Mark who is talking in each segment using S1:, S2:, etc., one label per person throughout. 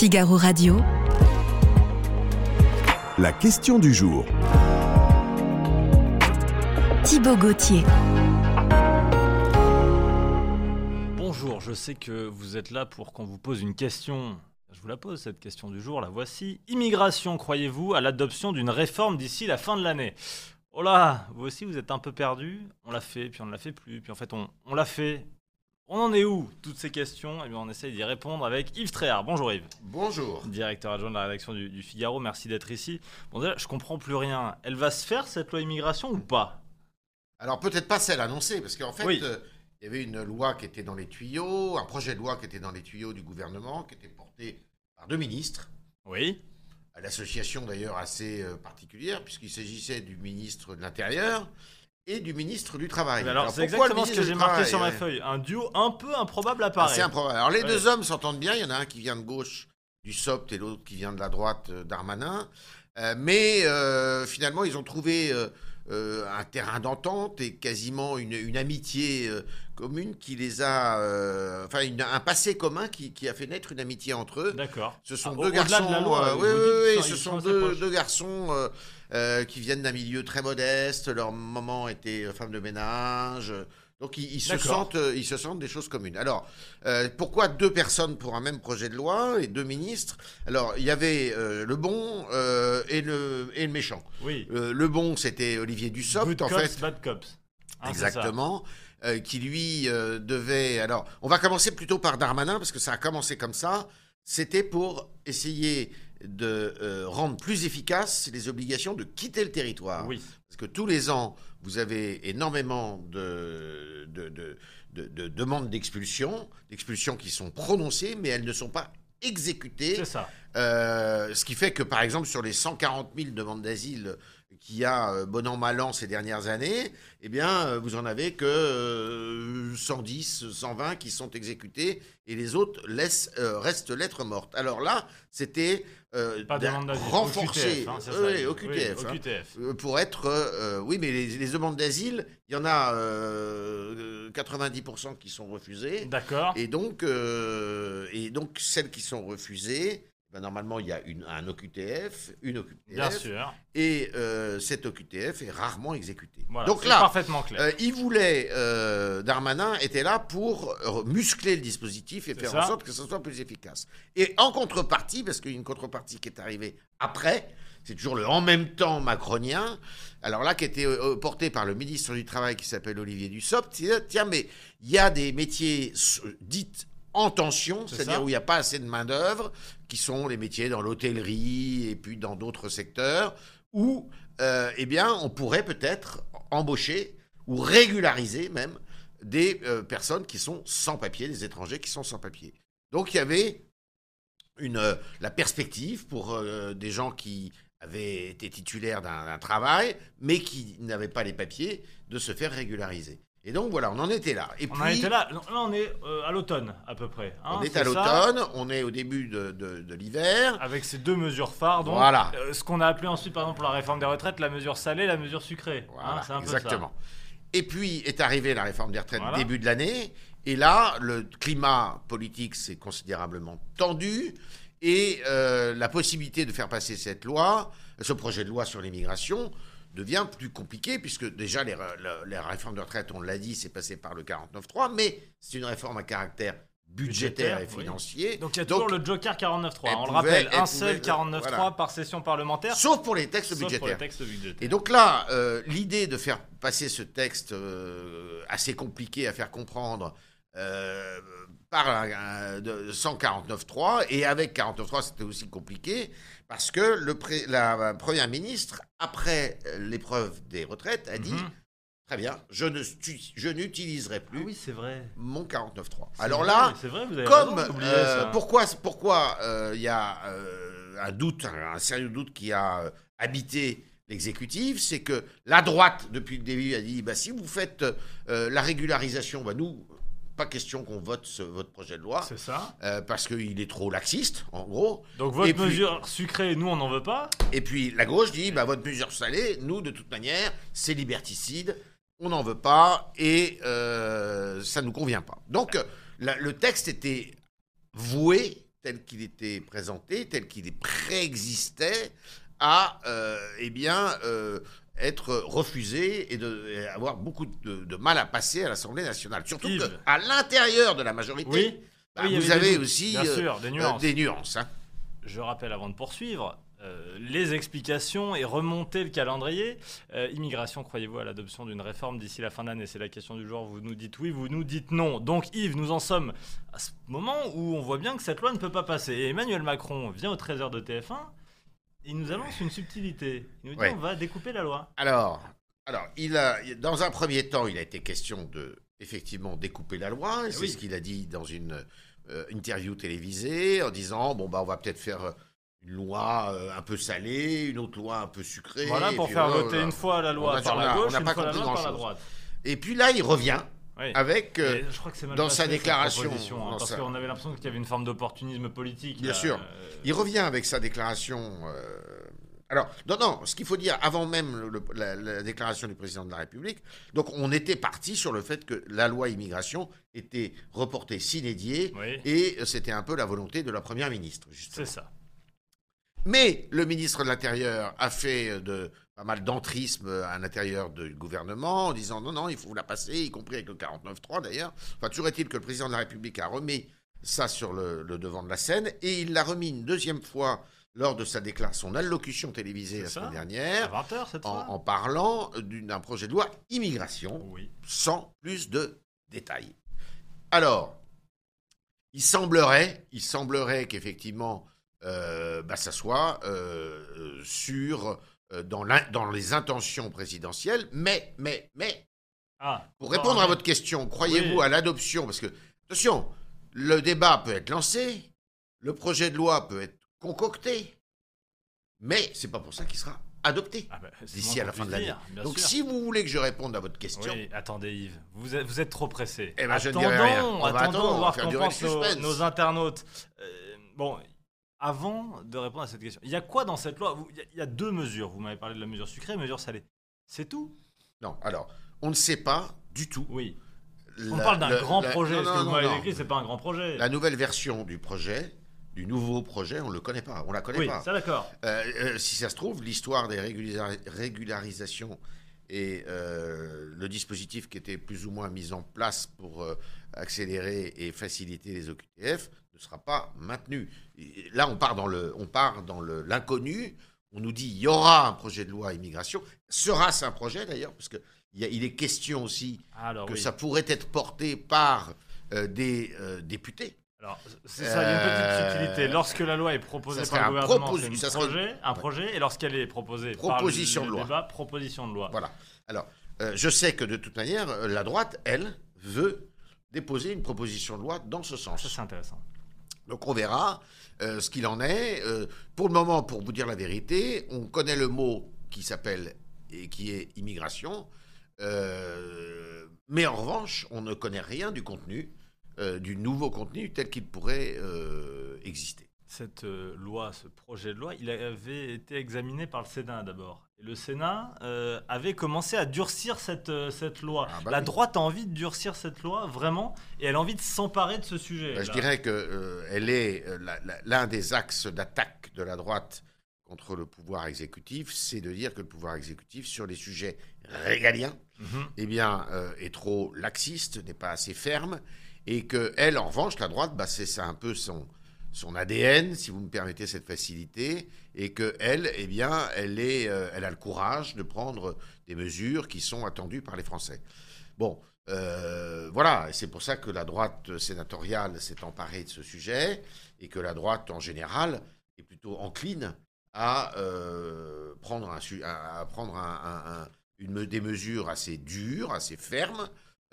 S1: Figaro Radio.
S2: La question du jour.
S1: Thibaut Gauthier.
S3: Bonjour, je sais que vous êtes là pour qu'on vous pose une question. Je vous la pose, cette question du jour, la voici. Immigration, croyez-vous à l'adoption d'une réforme d'ici la fin de l'année? Oh là, vous aussi vous êtes un peu perdu. On l'a fait, puis on ne l'a fait plus, puis en fait on, on l'a fait. On en est où Toutes ces questions, et bien on essaye d'y répondre avec Yves Tréhard. Bonjour Yves.
S4: Bonjour.
S3: Directeur adjoint de la rédaction du, du Figaro, merci d'être ici. Bon déjà, je comprends plus rien. Elle va se faire cette loi immigration ou pas?
S4: Alors peut-être pas celle annoncée, parce qu'en fait,
S3: Oui.
S4: euh, il y avait une loi qui était dans les tuyaux, un projet de loi qui était dans les tuyaux du gouvernement, qui était porté par deux ministres,
S3: Oui.
S4: à l'association d'ailleurs assez euh, particulière, puisqu'il s'agissait du ministre de l'Intérieur et du ministre du Travail.
S3: Mais alors, c'est exactement ce que j'ai marqué sur ma
S4: ouais
S3: feuille. Un duo un peu improbable
S4: Ah,
S3: apparaît.
S4: C'est improbable. Alors les
S3: Ouais.
S4: deux hommes s'entendent bien, il y en a un qui vient de gauche du SOPT et l'autre qui vient de la droite euh, d'Armanin. Euh, mais euh, finalement, ils ont trouvé euh, un terrain d'entente et quasiment une, une amitié euh, commune qui les a... euh, enfin, une- un passé commun qui, qui a fait naître une amitié entre eux.
S3: D'accord.
S4: Ce sont
S3: Ah,
S4: deux garçons.
S3: de la loi,
S4: oui, oui, oui, ce sont deux, deux garçons qui viennent d'un milieu très modeste. Leur maman était femme de ménage. Donc ils, ils se sentent, euh, ils se sentent des choses communes. Alors euh, pourquoi deux personnes pour un même projet de loi et deux ministres? Alors il y avait euh, le bon euh, et le et le méchant.
S3: Oui.
S4: Le bon c'était Olivier Dussopt
S3: Good
S4: en
S3: cops,
S4: fait.
S3: bad cops. Ça.
S4: Exactement. qui lui devait. Alors, on va commencer plutôt par Darmanin parce que ça a commencé comme ça. C'était pour essayer de rendre plus efficaces les obligations de quitter le territoire.
S3: Oui.
S4: Parce que tous les ans, vous avez énormément de, de, de- de- de demandes d'expulsion, d'expulsions qui sont prononcées, mais elles ne sont pas exécutées.
S3: C'est ça.
S4: Euh, ce qui fait que, par exemple, sur les 140 000 demandes d'asile qu'il y a euh, bon an, mal an ces dernières années, eh bien, euh, vous en avez que euh, 110, 120 qui sont exécutées et les autres laissent, euh, restent lettres mortes. Alors là, c'était euh,
S3: QTF, hein,
S4: oui,
S3: ça.
S4: au QTF,
S3: Oui,
S4: hein, euh, pour être... euh, oui, mais les, les demandes d'asile, il y en a euh, 90% qui sont refusées.
S3: D'accord.
S4: Et donc, euh, et donc, celles qui sont refusées, ben, normalement, il y a une, un OQTF, une OQTF,
S3: Bien sûr.
S4: et euh, cette OQTF est rarement exécutée.
S3: Voilà.
S4: donc là,
S3: parfaitement clair.
S4: euh, il voulait, euh, Darmanin était là pour euh, muscler le dispositif et faire
S3: ça.
S4: en sorte que ce soit plus efficace. Et en contrepartie, parce qu'il y a une contrepartie qui est arrivée après, c'est toujours le en même temps macronien, alors là, qui était porté par le ministre du Travail qui s'appelle Olivier Dussopt, tiens, mais il y a des métiers dites en tension,
S3: C'est
S4: c'est-à-dire où il n'y a pas assez de main-d'œuvre, qui sont les métiers dans l'hôtellerie et puis dans d'autres secteurs, où euh, eh bien, on pourrait peut-être embaucher ou régulariser même des euh, personnes qui sont sans papier, des étrangers qui sont sans papier. Donc il y avait une, euh, la perspective pour des gens qui avaient été titulaires d'un travail, mais qui n'avaient pas les papiers, de se faire régulariser. Et donc voilà, on en était là. Et
S3: on
S4: puis,
S3: en était là. Là, on est euh, à l'automne, à peu près. hein,
S4: on est à
S3: ça
S4: l'automne, on est au début de, de- de l'hiver.
S3: Avec ces deux mesures phares, donc.
S4: Voilà.
S3: euh, ce qu'on a appelé ensuite, par exemple, pour la réforme des retraites, la mesure salée, la mesure sucrée. hein,
S4: Voilà,
S3: c'est un peu
S4: exactement. Et puis est arrivée la réforme des retraites
S3: Voilà.
S4: début de l'année. Et là, le climat politique s'est considérablement tendu. Et euh, la possibilité de faire passer cette loi, ce projet de loi sur l'immigration, devient plus compliqué, puisque déjà les, re- la, la réforme de retraite, on l'a dit, c'est passé par le 49.3, mais c'est une réforme à caractère budgétaire,
S3: Budgétaire,
S4: et financier.
S3: Donc il y a toujours le Joker 49.3.
S4: elle
S3: On le rappelle,
S4: elle
S3: un seul
S4: pouvait-
S3: 49.3
S4: voilà.
S3: par session parlementaire.
S4: Sauf pour les textes
S3: sauf pour
S4: budgétaires.
S3: les textes budgétaires.
S4: Et donc là, euh, l'idée de faire passer ce texte euh, assez compliqué à faire comprendre euh, par un- de 149.3 et avec 49.3 c'était aussi compliqué parce que le pré- la première ministre après l'épreuve des retraites a dit
S3: Mhm.
S4: très bien je ne je n'utiliserai
S3: Ah
S4: plus
S3: oui, c'est vrai.
S4: mon 49.3
S3: C'est
S4: alors
S3: vrai,
S4: là
S3: c'est vrai, vous avez
S4: comme
S3: raison
S4: euh, pourquoi pourquoi euh, il y a euh, un doute un, un sérieux doute qui a euh, habité l'exécutif c'est que la droite depuis le début a dit bah si vous faites euh, la régularisation bah nous pas question qu'on vote ce, votre projet de loi
S3: C'est ça.
S4: euh, parce qu'il est trop laxiste en gros
S3: Donc votre
S4: Et puis-
S3: mesure sucrée, nous on n'en veut pas.
S4: et puis la gauche dit bah votre mesure salée nous de toute manière c'est liberticide on n'en veut pas et euh, ça nous convient pas donc la- le texte était voué tel qu'il était présenté, tel qu'il préexistait, à euh, eh bien, euh, être refusé et, de, et avoir beaucoup de, de mal à passer à l'Assemblée nationale. Surtout qu'à l'intérieur de la majorité,
S3: Oui.
S4: bah,
S3: Oui,
S4: vous
S3: des
S4: avez aussi euh,
S3: sûr, des
S4: euh,
S3: nuances.
S4: des nuances, hein.
S3: Je rappelle avant de poursuivre euh, les explications et remonter le calendrier. Euh, immigration, croyez-vous à l'adoption d'une réforme d'ici la fin d'année? C'est la question du jour. Vous nous dites oui, vous nous dites non. Donc Yves, nous en sommes à ce moment où on voit bien que cette loi ne peut pas passer. Et Emmanuel Macron vient au 13h de TF1 et il nous annonce une subtilité. Il nous dit
S4: Ouais.
S3: on va découper la loi.
S4: Alors, alors il a, dans un premier temps, il a été question de effectivement découper la loi. et C'est
S3: oui.
S4: ce qu'il a dit dans une euh, interview télévisée en disant bon bah on va peut-être faire euh, une loi euh, un peu salée, une autre loi un peu sucrée.
S3: Voilà pour faire voter une fois la loi par la gauche, une
S4: pas
S3: fois la loi par la droite.
S4: Et puis là, il revient
S3: Oui.
S4: avec euh,
S3: Et je crois que c'est mal
S4: dans
S3: passé,
S4: sa déclaration,
S3: hein,
S4: dans
S3: parce
S4: sa-
S3: qu'on avait l'impression qu'il y avait une forme d'opportunisme politique.
S4: Bien
S3: là,
S4: sûr.
S3: euh,
S4: Il revient avec sa déclaration. euh, Alors, non, non, ce qu'il faut dire, avant même le- le- la, la déclaration du président de la République, donc on était parti sur le fait que la loi immigration était reportée
S3: Oui,
S4: et c'était un peu la volonté de la première ministre, justement.
S3: c'est ça.
S4: Mais le ministre de l'Intérieur a fait de, pas mal d'entrisme à l'intérieur du gouvernement en disant non, non, il faut vous la passer, y compris avec le 49.3 d'ailleurs. Enfin, toujours est-il que le président de la République a remis ça sur le, le devant de la scène et il l'a remis une deuxième fois lors de sa déclaration, son allocution télévisée la
S3: ça.
S4: semaine
S3: À
S4: dernière
S3: 20h cette
S4: en, parlant d'un projet de loi immigration
S3: Oui.
S4: sans plus de détails. Alors, il semblerait, il semblerait qu'effectivement, euh, bah, ça soit euh, sur dans, l'in- dans les intentions présidentielles, mais, mais, mais,
S3: Ah,
S4: pour répondre
S3: bon,
S4: à votre question, croyez-vous
S3: Oui.
S4: à l'adoption Parce que, attention, le débat peut être lancé, le projet de loi peut être concocté, mais c'est pas pour ça qu'il sera adopté
S3: Ah bah,
S4: d'ici à la fin de l'année. Donc,
S3: sûr.
S4: si vous voulez que je réponde à votre question,
S3: Oui, attendez Yves, vous êtes, vous êtes trop pressé.
S4: Eh ben, je ne
S3: attendons,
S4: dirai rien. On va
S3: attendons,
S4: attendre, on va faire durer le
S3: pensent nos,
S4: suspense.
S3: nos internautes. Euh, bon, avant de répondre à cette question, il y a quoi dans cette loi Il y a- deux mesures. Vous m'avez parlé de la mesure sucrée et la mesure salée. C'est tout?
S4: Non. Alors, on ne sait pas du tout.
S3: Oui. On parle d'un grand
S4: la-
S3: projet.
S4: non,
S3: Ce que
S4: non,
S3: vous m'avez décrit, c'est pas un grand projet.
S4: La nouvelle version du projet, du nouveau projet, on ne le connaît pas. On la connaît
S3: oui,
S4: pas.
S3: ça d'accord.
S4: Euh, euh, si ça se trouve, l'histoire des régularisations et euh, le dispositif qui était plus ou moins mis en place pour euh, accélérer et faciliter les OQTF ne sera pas maintenu. Et là, on part dans le, on part dans le- l'inconnu. On nous dit il y aura un projet de loi immigration. Sera-ce un projet d'ailleurs Parce que il, est question aussi
S3: Alors
S4: que
S3: oui.
S4: ça pourrait être porté par euh, des députés.
S3: Alors, c'est ça, il y a une petite
S4: Euh,
S3: subtilité. Lorsque la loi est proposée
S4: ça
S3: par le gouvernement,
S4: propos-
S3: c'est un
S4: ça serait-
S3: projet, un projet, et lorsqu'elle est proposée
S4: Proposition
S3: par le
S4: de loi.
S3: débat, proposition de loi.
S4: Voilà. Alors, euh, je sais que de toute manière, euh, la droite, elle, veut déposer une proposition de loi dans ce
S3: Ça,
S4: sens.
S3: c'est intéressant.
S4: Donc on verra euh, ce qu'il en est. Euh, pour le moment, pour vous dire la vérité, on connaît le mot qui s'appelle et qui est immigration. Mais en revanche, on ne connaît rien du contenu, euh, du nouveau contenu tel qu'il pourrait euh, exister.
S3: Cette euh, loi, ce projet de loi, il avait été examiné par le Sénat d'abord. Et le Sénat avait commencé à durcir cette, cette loi.
S4: Ah bah
S3: la
S4: oui.
S3: droite a envie de durcir cette loi, vraiment, et elle a envie de s'emparer de ce sujet.
S4: Ben, je dirais que elle est l'un des axes d'attaque de la droite contre le pouvoir exécutif, c'est de dire que le pouvoir exécutif, sur les sujets régaliens,
S3: Mhm.
S4: eh bien, euh, est trop laxiste, n'est pas assez ferme, et que elle, en revanche, la droite, bah, c'est un peu son ADN, si vous me permettez cette facilité, et que elle, eh bien, elle est, euh, elle a le courage de prendre des mesures qui sont attendues par les Français. Bon, euh, voilà, c'est pour ça que la droite sénatoriale s'est emparée de ce sujet, et que la droite en général est plutôt encline à prendre, une, des mesures assez dures, assez fermes,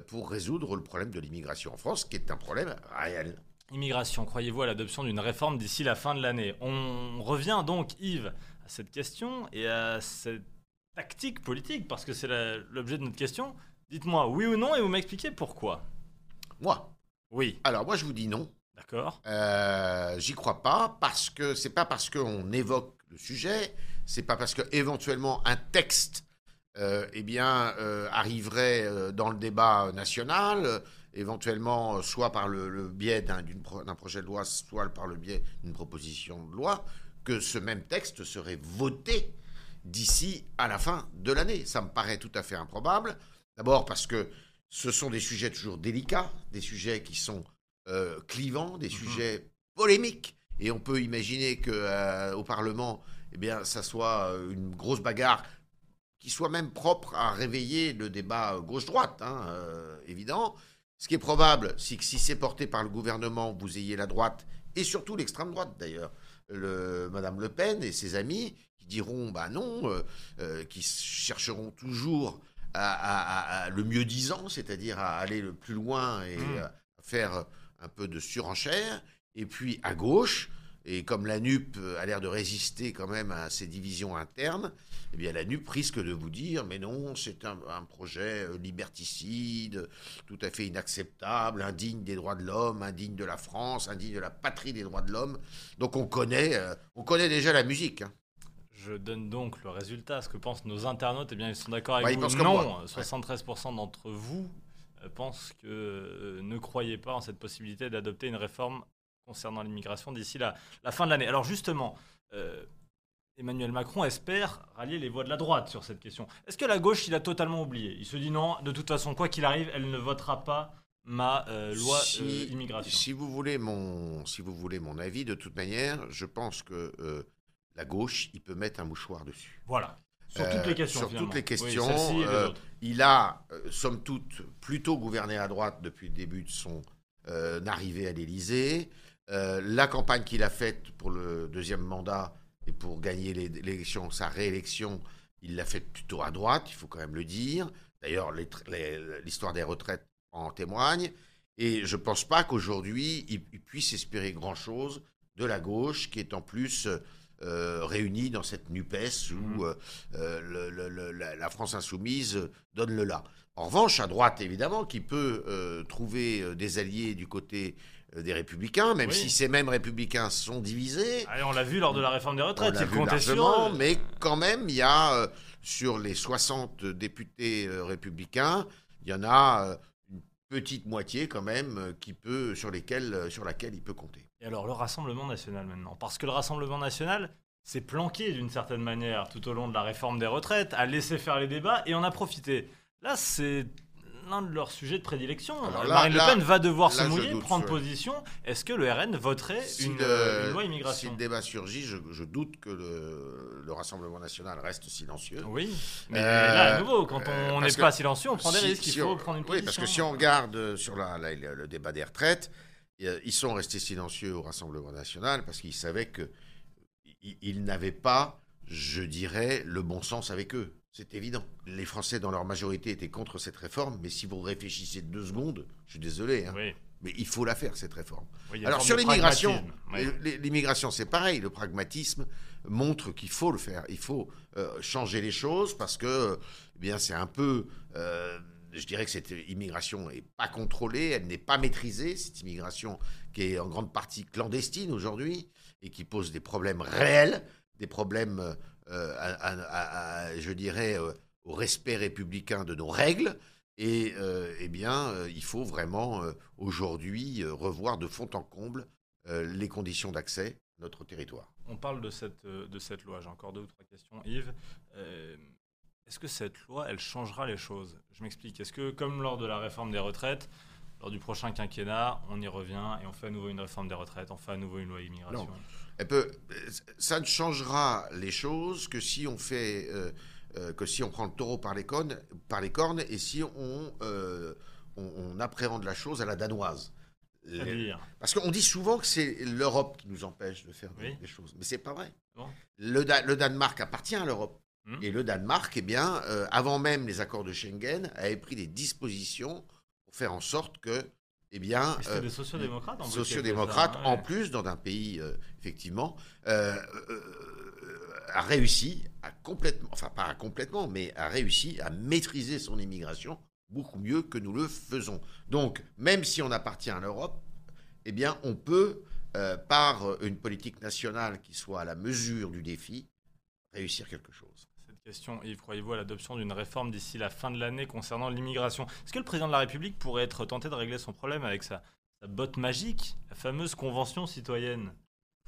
S4: pour résoudre le problème de l'immigration en France, qui est un problème réel.
S3: Immigration, croyez-vous à l'adoption d'une réforme d'ici la fin de l'année? On revient donc, Yves, à cette question et à cette tactique politique, parce que c'est l'objet de notre question. Dites-moi oui ou non et vous m'expliquez pourquoi?
S4: Moi,
S3: Oui,
S4: alors moi je vous dis non.
S3: d'accord.
S4: Euh, J'y crois pas parce que c'est pas parce qu'on évoque le sujet, c'est pas parce que éventuellement un texte, euh, eh bien, euh, arriverait euh, dans le débat national, éventuellement, soit par le, le biais d'un pro- projet de loi, soit par le biais d'une proposition de loi, que ce même texte serait voté d'ici à la fin de l'année. Ça me paraît tout à fait improbable. D'abord parce que ce sont des sujets toujours délicats, des sujets qui sont euh, clivants, des sujets polémiques. Et on peut imaginer qu'au Parlement, eh bien, ça soit une grosse bagarre qui soit même propre à réveiller le débat gauche-droite, hein, euh, évident. Ce qui est probable, c'est que si c'est porté par le gouvernement, vous ayez la droite, et surtout l'extrême droite d'ailleurs, le, Madame Le Pen et ses amis, qui diront bah non, euh, euh, qui chercheront toujours à, à- à- à le mieux disant, c'est-à-dire à aller le plus loin et
S3: Mm.
S4: à faire un peu de surenchère. Et puis à gauche, et comme la NUP a l'air de résister quand même à ces divisions internes, eh bien la NUP risque de vous dire mais non, c'est un, un projet euh, liberticide, tout à fait inacceptable, indigne des droits de l'homme, indigne de la France, indigne de la patrie des droits de l'homme. Donc on connaît, euh, on connaît déjà la musique. hein.
S3: Je donne donc le résultat. Ce que pensent nos internautes, eh bien, ils sont d'accord avec
S4: Ouais, ils
S3: vous.
S4: comme
S3: non,
S4: moi.
S3: 73% d'entre vous euh, pensent que euh, ne croyez pas en cette possibilité d'adopter une réforme concernant l'immigration d'ici la, la fin de l'année. Alors justement, euh, Emmanuel Macron espère rallier les voix de la droite sur cette question. Est-ce que la gauche, il a totalement oublié? Il se dit non, de toute façon, quoi qu'il arrive, elle ne votera pas ma euh, loi
S4: Si-
S3: euh, immigration.
S4: Si vous voulez mon, si vous voulez mon avis, de toute manière, je pense que euh, la gauche, il peut mettre un mouchoir dessus.
S3: Voilà. Sur
S4: Euh,
S3: toutes les questions.
S4: sur
S3: finalement.
S4: toutes les questions, euh. Il a, euh, somme toute, plutôt gouverné à droite depuis le début de son euh, arrivée à l'Élysée. Euh, la campagne qu'il a faite pour le deuxième mandat et pour gagner l'élection, sa réélection, il l'a faite plutôt à droite, il faut quand même le dire. D'ailleurs, l'histoire des retraites en témoigne. Et je ne pense pas qu'aujourd'hui, il, il puisse espérer grand-chose de la gauche, qui est en plus euh, réunie dans cette NUPES où
S3: Mhm.
S4: euh, le- le- le- la, France insoumise donne le là. En revanche, à droite, évidemment, qui peut euh, trouver des alliés du côté des républicains, même
S3: Oui.
S4: si ces mêmes républicains sont divisés.
S3: Allez, on l'a vu lors de la réforme des retraites.
S4: largement,
S3: eux.
S4: mais quand même, il y a, euh, sur les 60 députés euh, républicains, il y en a euh, une petite moitié quand même euh, qui peut, sur, lesquels, euh, sur laquelle il peut compter.
S3: Et alors, le Rassemblement national maintenant? Parce que le Rassemblement national s'est planqué d'une certaine manière tout au long de la réforme des retraites, a laissé faire les débats et en a profité. Là, c'est l'un de leurs sujets de prédilection.
S4: Alors là-
S3: Marine
S4: là-
S3: Le Pen va devoir
S4: là,
S3: se mouiller,
S4: doute,
S3: prendre
S4: ouais.
S3: position. Est-ce que le RN voterait
S4: Si
S3: une,
S4: le-
S3: euh, une loi
S4: Si
S3: immigration
S4: le débat surgit, je, je doute que le, le Rassemblement national reste silencieux.
S3: Oui, mais
S4: Euh,
S3: là, à nouveau, quand
S4: euh,
S3: on n'est pas silencieux, on prend des
S4: Si-
S3: risques. Il
S4: si
S3: faut
S4: on-
S3: prendre une
S4: Oui,
S3: position.
S4: parce que si on regarde euh, sur la, la- le, le débat des retraites, euh, ils sont restés silencieux au Rassemblement national parce qu'ils savaient que i- ils n'avaient pas, je dirais, le bon sens avec eux. C'est évident. Les Français, dans leur majorité, étaient contre cette réforme, mais si vous réfléchissez deux secondes, je suis désolé, hein,
S3: Oui,
S4: mais il faut la faire, cette réforme.
S3: oui,
S4: Alors sur l'immigration.
S3: Oui.
S4: les- l'immigration c'est pareil, le pragmatisme montre qu'il faut le faire, il faut euh, changer les choses parce que eh bien c'est un peu, euh, je dirais que cette immigration n'est pas contrôlée, elle n'est pas maîtrisée, cette immigration qui est en grande partie clandestine aujourd'hui et qui pose des problèmes réels, des problèmes, euh, à- je dirais, euh, au respect républicain de nos règles. Et euh, eh bien, il faut vraiment aujourd'hui revoir de fond en comble les conditions d'accès à notre territoire.
S3: On parle de cette, de cette loi. J'ai encore deux ou trois questions. Yves, est-ce que cette loi, elle changera les choses? Je m'explique. Est-ce que, comme lors de la réforme des retraites, lors du prochain quinquennat, on y revient et on fait à nouveau une réforme des retraites, on fait à nouveau une loi immigration
S4: Elle peut, ça ne changera les choses que si on fait, euh, euh, que si on prend le taureau par les cornes, par les cornes et si on, euh, on, on appréhende la chose à la danoise. Les- Parce qu'on dit souvent que c'est l'Europe qui nous empêche de faire des-
S3: Oui.
S4: des choses, mais c'est pas vrai.
S3: Bon.
S4: Le, Da- le Danemark appartient à l'Europe.
S3: Hmm.
S4: Et le Danemark, eh bien, euh, avant même les accords de Schengen, avait pris des dispositions faire en sorte que, eh bien, euh,
S3: des sociodémocrates en plus,
S4: sociodémocrate,
S3: quelques-uns,
S4: en
S3: ouais.
S4: plus, dans un pays, euh, effectivement, euh, euh, a réussi à complètement, enfin pas à complètement, mais a réussi à maîtriser son immigration beaucoup mieux que nous le faisons. Donc, même si on appartient à l'Europe, eh bien, on peut, euh, par une politique nationale qui soit à la mesure du défi, réussir quelque chose.
S3: Question, Yves, croyez-vous à l'adoption d'une réforme d'ici la fin de l'année concernant l'immigration? Est-ce que le président de la République pourrait être tenté de régler son problème avec sa, sa botte magique, la fameuse convention citoyenne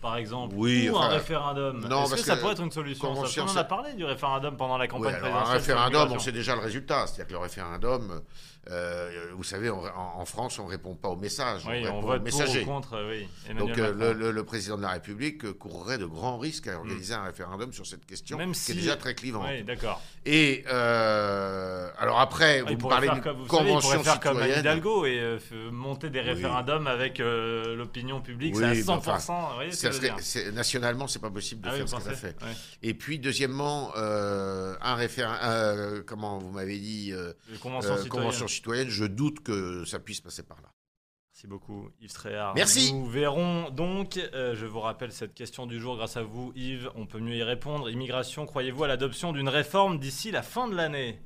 S3: par exemple,
S4: Oui,
S3: ou
S4: enfin,
S3: un référendum?
S4: non,
S3: Est-ce que, ça
S4: que
S3: pourrait être une solution? Ça On en a parlé du référendum pendant la
S4: Oui,
S3: campagne
S4: alors, un
S3: présidentielle. sur
S4: référendum, on sait déjà le résultat. C'est-à-dire que le référendum, euh, vous savez, on- en, en France, on ne répond pas au message,
S3: Oui,
S4: on
S3: vote pour ou contre, oui.
S4: Donc euh, le, le- le président de la République euh, courrait de grands risques à organiser un référendum sur cette question,
S3: Même
S4: qui
S3: si-
S4: est déjà très clivante.
S3: Oui, d'accord.
S4: Et euh, alors après,
S3: Ah,
S4: vous me parlez d'une
S3: comme, savez, il
S4: convention
S3: pourrait faire comme
S4: citoyenne.
S3: Hidalgo et monter des référendums avec l'opinion publique, c'est à
S4: mais
S3: 100%.
S4: enfin,
S3: vous voyez ce que je veux
S4: serait-
S3: dire
S4: c'est- nationalement, c'est pas possible de
S3: Ah
S4: faire ce qu'elle a fait.
S3: Ouais.
S4: Et puis deuxièmement, un référendum, comment vous m'avez dit, convention citoyenne, je doute que ça puisse passer par là.
S3: Merci beaucoup, Yves Tréhard.
S4: Merci.
S3: Nous verrons donc, euh, je vous rappelle cette question du jour grâce à vous, Yves, on peut mieux y répondre. Immigration, croyez-vous à l'adoption d'une réforme d'ici la fin de l'année?